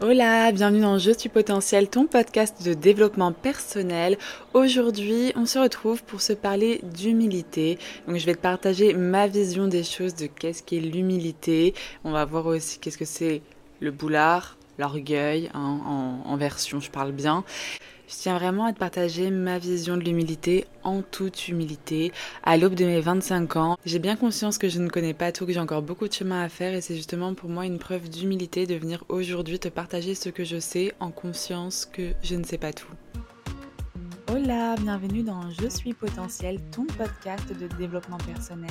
Hola, bienvenue dans Je suis potentiel, ton podcast de développement personnel. Aujourd'hui, on se retrouve pour se parler d'humilité. Donc je vais te partager ma vision des choses de qu'est-ce qu'est l'humilité. On va voir aussi qu'est-ce que c'est le boulard, l'orgueil, hein, en, en version je parle bien. Je tiens vraiment à te partager ma vision de l'humilité en toute humilité. À l'aube de mes 25 ans, j'ai bien conscience que je ne connais pas tout, que j'ai encore beaucoup de chemin à faire et c'est justement pour moi une preuve d'humilité de venir aujourd'hui te partager ce que je sais en conscience que je ne sais pas tout. Hola, bienvenue dans Je suis potentiel, ton podcast de développement personnel.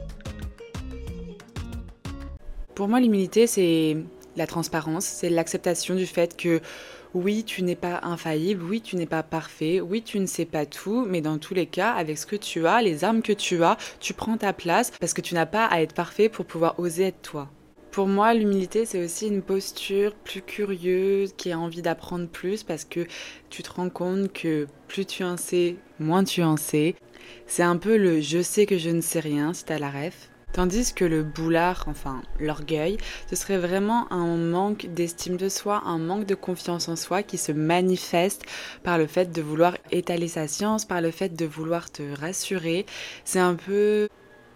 Pour moi, l'humilité, c'est la transparence, c'est l'acceptation du fait que oui, tu n'es pas infaillible, oui, tu n'es pas parfait, oui, tu ne sais pas tout, mais dans tous les cas, avec ce que tu as, les armes que tu as, tu prends ta place parce que tu n'as pas à être parfait pour pouvoir oser être toi. Pour moi, l'humilité, c'est aussi une posture plus curieuse, qui a envie d'apprendre plus parce que tu te rends compte que plus tu en sais, moins tu en sais. C'est un peu le je sais que je ne sais rien si t'as la ref. Tandis que le boulard, enfin l'orgueil, ce serait vraiment un manque d'estime de soi, un manque de confiance en soi qui se manifeste par le fait de vouloir étaler sa science, par le fait de vouloir te rassurer. C'est un peu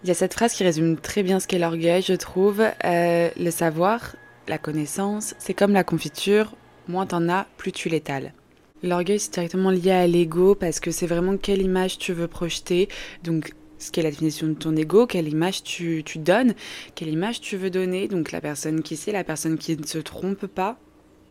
il y a cette phrase qui résume très bien ce qu'est l'orgueil, je trouve. Euh, le savoir, la connaissance, c'est comme la confiture, moins t'en as, plus tu l'étales. L'orgueil, c'est directement lié à l'ego parce que c'est vraiment quelle image tu veux projeter. Donc, ce qu'est la définition de ton ego, quelle image tu, tu donnes, quelle image tu veux donner. Donc, la personne qui sait, la personne qui ne se trompe pas,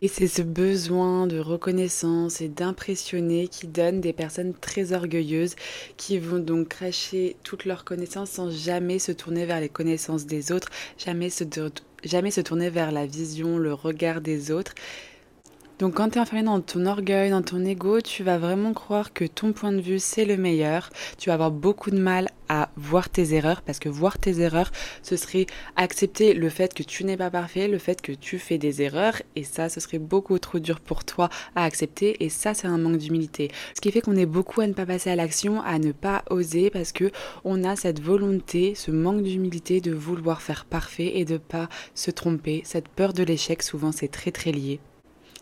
et c'est ce besoin de reconnaissance et d'impressionner qui donne des personnes très orgueilleuses qui vont donc cracher toutes leurs connaissances sans jamais se tourner vers les connaissances des autres, jamais se, jamais se tourner vers la vision, le regard des autres. Donc quand tu es enfermé dans ton orgueil, dans ton ego, tu vas vraiment croire que ton point de vue c'est le meilleur. Tu vas avoir beaucoup de mal à voir tes erreurs parce que voir tes erreurs, ce serait accepter le fait que tu n'es pas parfait, le fait que tu fais des erreurs et ça ce serait beaucoup trop dur pour toi à accepter et ça c'est un manque d'humilité. Ce qui fait qu'on est beaucoup à ne pas passer à l'action, à ne pas oser parce que on a cette volonté, ce manque d'humilité de vouloir faire parfait et de pas se tromper. Cette peur de l'échec souvent c'est très très lié.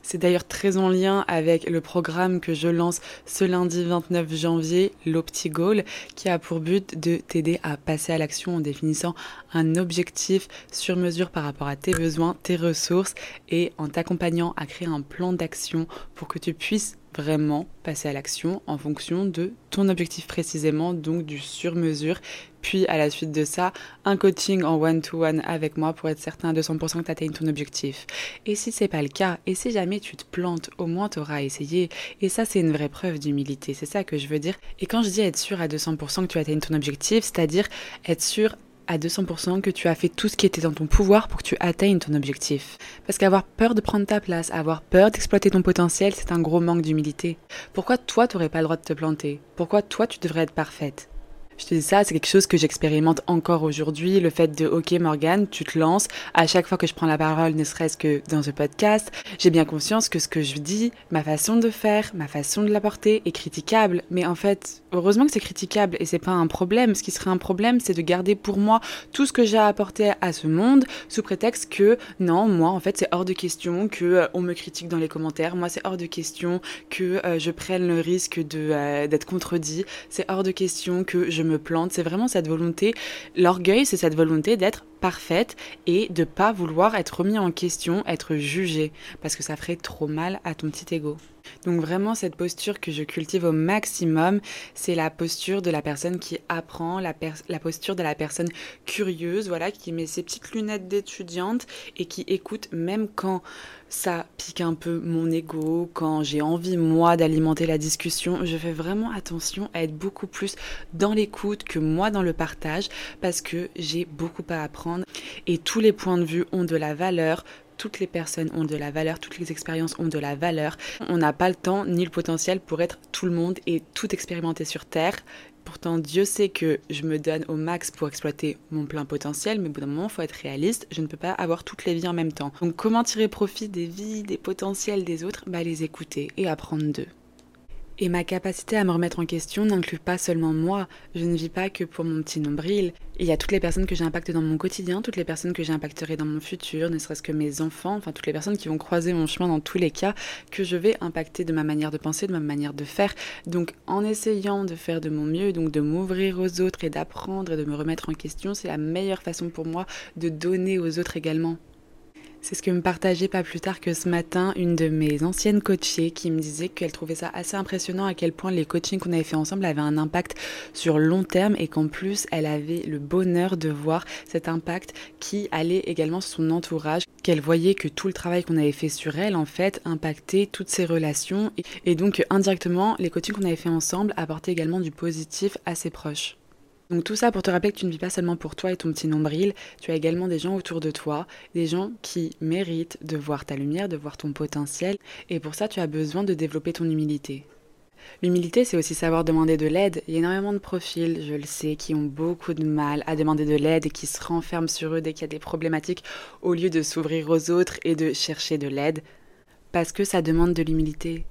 C'est d'ailleurs très en lien avec le programme que je lance ce lundi 29 janvier, l'OptiGoal, qui a pour but de t'aider à passer à l'action en définissant un objectif sur mesure par rapport à tes besoins, tes ressources et en t'accompagnant à créer un plan d'action pour que tu puisses vraiment passer à l'action en fonction de ton objectif précisément, donc du sur-mesure. Puis à la suite de ça, un coaching en one-to-one avec moi pour être certain à 200% que tu atteignes ton objectif. Et si c'est pas le cas, et si jamais tu te plantes, au moins tu auras essayé. Et ça, c'est une vraie preuve d'humilité, c'est ça que je veux dire. Et quand je dis être sûr à 200% que tu atteignes ton objectif, c'est-à-dire être sûr à 200% que tu as fait tout ce qui était dans ton pouvoir pour que tu atteignes ton objectif. Parce qu'avoir peur de prendre ta place, avoir peur d'exploiter ton potentiel, c'est un gros manque d'humilité. Pourquoi toi, tu n'aurais pas le droit de te planter? Pourquoi toi, tu devrais être parfaite? Je te dis ça, c'est quelque chose que j'expérimente encore aujourd'hui, le fait de OK Morgane, tu te lances, à chaque fois que je prends la parole, ne serait-ce que dans ce podcast, j'ai bien conscience que ce que je dis, ma façon de faire, ma façon de l'apporter est critiquable, mais en fait, heureusement que c'est critiquable et c'est pas un problème, ce qui serait un problème, c'est de garder pour moi tout ce que j'ai apporté à ce monde sous prétexte que non, moi en fait, c'est hors de question que euh, on me critique dans les commentaires, moi c'est hors de question que euh, je prenne le risque de euh, d'être contredit, c'est hors de question que je me plante. C'est vraiment cette volonté. L'orgueil, c'est cette volonté d'être parfaite et de pas vouloir être remis en question, être jugé, parce que ça ferait trop mal à ton petit ego. Donc vraiment cette posture que je cultive au maximum, c'est la posture de la personne qui apprend, la, posture de la personne curieuse, voilà, qui met ses petites lunettes d'étudiante et qui écoute même quand ça pique un peu mon ego, quand j'ai envie moi d'alimenter la discussion, je fais vraiment attention à être beaucoup plus dans l'écoute que moi dans le partage parce que j'ai beaucoup à apprendre et tous les points de vue ont de la valeur, toutes les personnes ont de la valeur, toutes les expériences ont de la valeur. On n'a pas le temps ni le potentiel pour être tout le monde et tout expérimenter sur Terre. Pourtant, Dieu sait que je me donne au max pour exploiter mon plein potentiel, mais au bout d'un moment, il faut être réaliste. Je ne peux pas avoir toutes les vies en même temps. Donc, comment tirer profit des vies, des potentiels des autres? Bah, les écouter et apprendre d'eux. Et ma capacité à me remettre en question n'inclut pas seulement moi. Je ne vis pas que pour mon petit nombril. Il y a toutes les personnes que j'ai impactées dans mon quotidien, toutes les personnes que j'impacterai dans mon futur, ne serait-ce que mes enfants, enfin toutes les personnes qui vont croiser mon chemin dans tous les cas, que je vais impacter de ma manière de penser, de ma manière de faire. Donc en essayant de faire de mon mieux, donc de m'ouvrir aux autres et d'apprendre et de me remettre en question, c'est la meilleure façon pour moi de donner aux autres également. C'est ce que me partageait pas plus tard que ce matin une de mes anciennes coachées qui me disait qu'elle trouvait ça assez impressionnant à quel point les coachings qu'on avait fait ensemble avaient un impact sur long terme et qu'en plus elle avait le bonheur de voir cet impact qui allait également sur son entourage, qu'elle voyait que tout le travail qu'on avait fait sur elle en fait impactait toutes ses relations et donc indirectement les coachings qu'on avait fait ensemble apportaient également du positif à ses proches. Donc tout ça pour te rappeler que tu ne vis pas seulement pour toi et ton petit nombril, tu as également des gens autour de toi, des gens qui méritent de voir ta lumière, de voir ton potentiel, et pour ça tu as besoin de développer ton humilité. L'humilité, c'est aussi savoir demander de l'aide. Il y a énormément de profils, je le sais, qui ont beaucoup de mal à demander de l'aide et qui se renferment sur eux dès qu'il y a des problématiques, au lieu de s'ouvrir aux autres et de chercher de l'aide, parce que ça demande de l'humilité.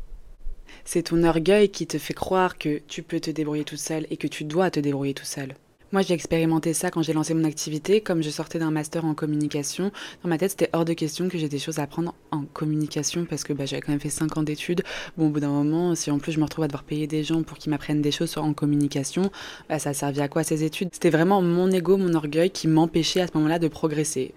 C'est ton orgueil qui te fait croire que tu peux te débrouiller tout seul et que tu dois te débrouiller tout seul. Moi, j'ai expérimenté ça quand j'ai lancé mon activité. Comme je sortais d'un master en communication, dans ma tête, c'était hors de question que j'ai des choses à apprendre en communication parce que bah, j'avais quand même fait 5 ans d'études. Bon, au bout d'un moment, si en plus je me retrouve à devoir payer des gens pour qu'ils m'apprennent des choses en communication, bah, ça servait à quoi ces études? C'était vraiment mon ego, mon orgueil qui m'empêchait à ce moment-là de progresser.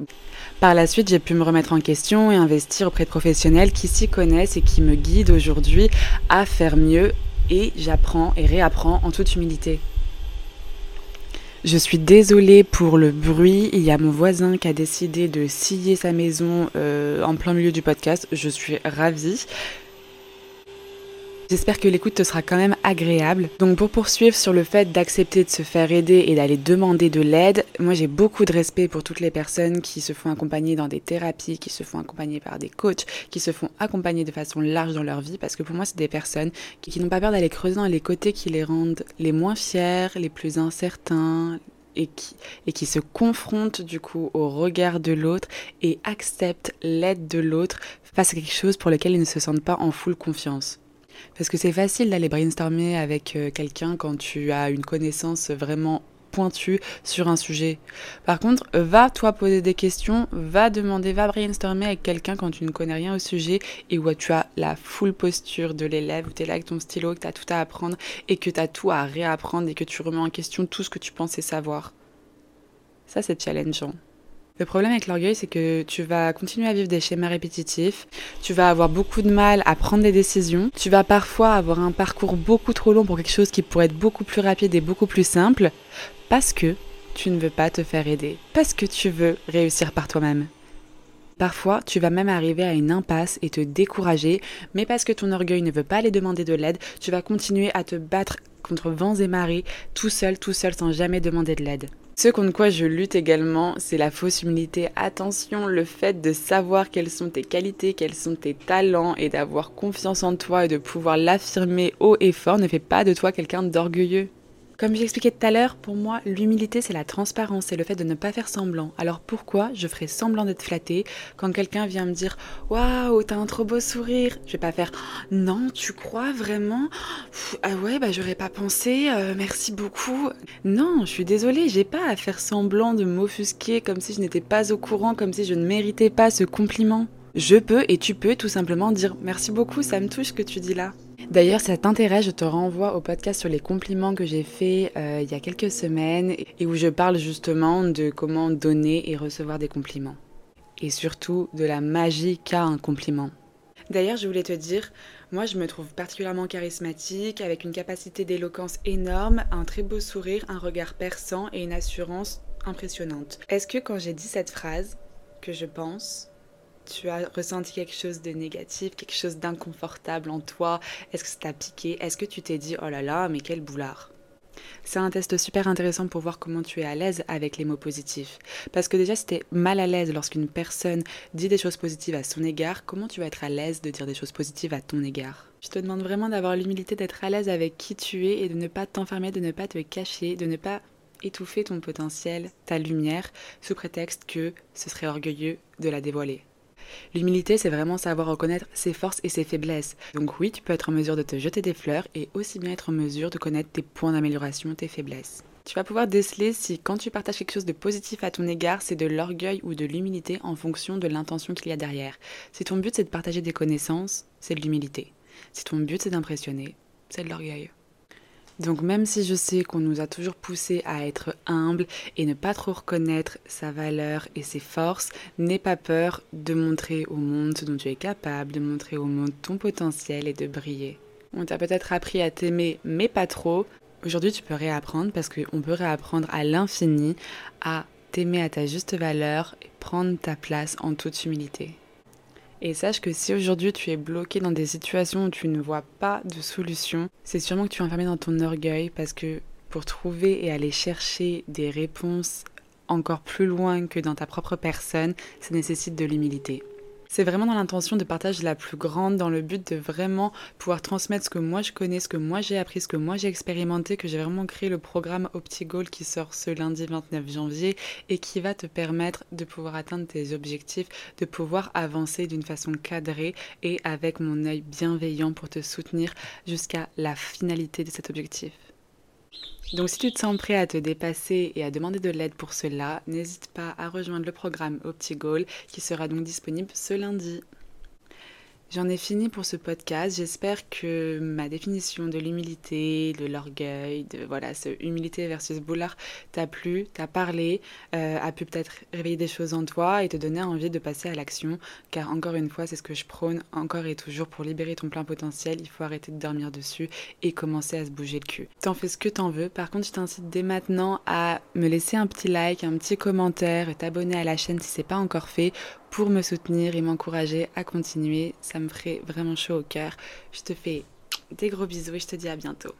Par la suite, j'ai pu me remettre en question et investir auprès de professionnels qui s'y connaissent et qui me guident aujourd'hui à faire mieux et j'apprends et réapprends en toute humilité. Je suis désolée pour le bruit. Il y a mon voisin qui a décidé de scier sa maison euh, en plein milieu du podcast. Je suis ravie. J'espère que l'écoute te sera quand même agréable. Donc pour poursuivre sur le fait d'accepter de se faire aider et d'aller demander de l'aide, moi j'ai beaucoup de respect pour toutes les personnes qui se font accompagner dans des thérapies, qui se font accompagner par des coachs, qui se font accompagner de façon large dans leur vie, parce que pour moi c'est des personnes qui, n'ont pas peur d'aller creuser dans les côtés qui les rendent les moins fiers, les plus incertains, et qui, et qui, se confrontent du coup au regard de l'autre et acceptent l'aide de l'autre face à quelque chose pour lequel ils ne se sentent pas en full confiance. Parce que c'est facile d'aller brainstormer avec euh, quelqu'un quand tu as une connaissance vraiment pointue sur un sujet. Par contre, va toi poser des questions, va demander, va brainstormer avec quelqu'un quand tu ne connais rien au sujet et où tu as la full posture de l'élève, où tu es là avec ton stylo, que tu as tout à apprendre et que tu as tout à réapprendre et que tu remets en question tout ce que tu pensais savoir. Ça, c'est challengeant. Le problème avec l'orgueil, c'est que tu vas continuer à vivre des schémas répétitifs, tu vas avoir beaucoup de mal à prendre des décisions, tu vas parfois avoir un parcours beaucoup trop long pour quelque chose qui pourrait être beaucoup plus rapide et beaucoup plus simple, parce que tu ne veux pas te faire aider, parce que tu veux réussir par toi-même. Parfois, tu vas même arriver à une impasse et te décourager, mais parce que ton orgueil ne veut pas aller demander de l'aide, tu vas continuer à te battre contre vents et marées, tout seul, tout seul, sans jamais demander de l'aide. Ce contre quoi je lutte également, c'est la fausse humilité. Attention, le fait de savoir quelles sont tes qualités, quels sont tes talents et d'avoir confiance en toi et de pouvoir l'affirmer haut et fort ne fait pas de toi quelqu'un d'orgueilleux. Comme j'expliquais tout à l'heure, pour moi, l'humilité, c'est la transparence, c'est le fait de ne pas faire semblant. Alors pourquoi je ferais semblant d'être flattée quand quelqu'un vient me dire Waouh, t'as un trop beau sourire Je vais pas faire Non, tu crois vraiment? Ah ouais, bah j'aurais pas pensé, euh, merci beaucoup. Non, je suis désolée, j'ai pas à faire semblant de m'offusquer comme si je n'étais pas au courant, comme si je ne méritais pas ce compliment. Je peux et tu peux tout simplement dire Merci beaucoup, ça me touche ce que tu dis là. D'ailleurs, si ça t'intéresse, je te renvoie au podcast sur les compliments que j'ai fait euh, il y a quelques semaines et où je parle justement de comment donner et recevoir des compliments. Et surtout de la magie qu'a un compliment. D'ailleurs, je voulais te dire, moi je me trouve particulièrement charismatique, avec une capacité d'éloquence énorme, un très beau sourire, un regard perçant et une assurance impressionnante. Est-ce que quand j'ai dit cette phrase, que je pense, tu as ressenti quelque chose de négatif, quelque chose d'inconfortable en toi? Est-ce que ça t'a piqué? Est-ce que tu t'es dit oh là là, mais quel boulard? C'est un test super intéressant pour voir comment tu es à l'aise avec les mots positifs. Parce que déjà, si tu es mal à l'aise lorsqu'une personne dit des choses positives à son égard, comment tu vas être à l'aise de dire des choses positives à ton égard? Je te demande vraiment d'avoir l'humilité d'être à l'aise avec qui tu es et de ne pas t'enfermer, de ne pas te cacher, de ne pas étouffer ton potentiel, ta lumière, sous prétexte que ce serait orgueilleux de la dévoiler. L'humilité, c'est vraiment savoir reconnaître ses forces et ses faiblesses. Donc oui, tu peux être en mesure de te jeter des fleurs et aussi bien être en mesure de connaître tes points d'amélioration, tes faiblesses. Tu vas pouvoir déceler si quand tu partages quelque chose de positif à ton égard, c'est de l'orgueil ou de l'humilité en fonction de l'intention qu'il y a derrière. Si ton but c'est de partager des connaissances, c'est de l'humilité. Si ton but c'est d'impressionner, c'est de l'orgueil. Donc même si je sais qu'on nous a toujours poussé à être humble et ne pas trop reconnaître sa valeur et ses forces, n'aie pas peur de montrer au monde ce dont tu es capable, de montrer au monde ton potentiel et de briller. On t'a peut-être appris à t'aimer mais pas trop. Aujourd'hui tu peux réapprendre parce qu'on peut réapprendre à l'infini à t'aimer à ta juste valeur et prendre ta place en toute humilité. Et sache que si aujourd'hui tu es bloqué dans des situations où tu ne vois pas de solution, c'est sûrement que tu es enfermé dans ton orgueil parce que pour trouver et aller chercher des réponses encore plus loin que dans ta propre personne, ça nécessite de l'humilité. C'est vraiment dans l'intention de partage la plus grande, dans le but de vraiment pouvoir transmettre ce que moi je connais, ce que moi j'ai appris, ce que moi j'ai expérimenté, que j'ai vraiment créé le programme OptiGoal qui sort ce lundi 29 janvier et qui va te permettre de pouvoir atteindre tes objectifs, de pouvoir avancer d'une façon cadrée et avec mon œil bienveillant pour te soutenir jusqu'à la finalité de cet objectif. Donc si tu te sens prêt à te dépasser et à demander de l'aide pour cela, n'hésite pas à rejoindre le programme OptiGoal qui sera donc disponible ce lundi. J'en ai fini pour ce podcast. J'espère que ma définition de l'humilité, de l'orgueil, de voilà, ce humilité versus boulard t'a plu, t'a parlé, euh, a pu peut-être réveiller des choses en toi et te donner envie de passer à l'action. Car encore une fois, c'est ce que je prône encore et toujours pour libérer ton plein potentiel. Il faut arrêter de dormir dessus et commencer à se bouger le cul. T'en fais ce que t'en veux. Par contre, je t'incite dès maintenant à me laisser un petit like, un petit commentaire t'abonner à la chaîne si c'est pas encore fait pour me soutenir et m'encourager à continuer. Ça me ferait vraiment chaud au cœur. Je te fais des gros bisous et je te dis à bientôt.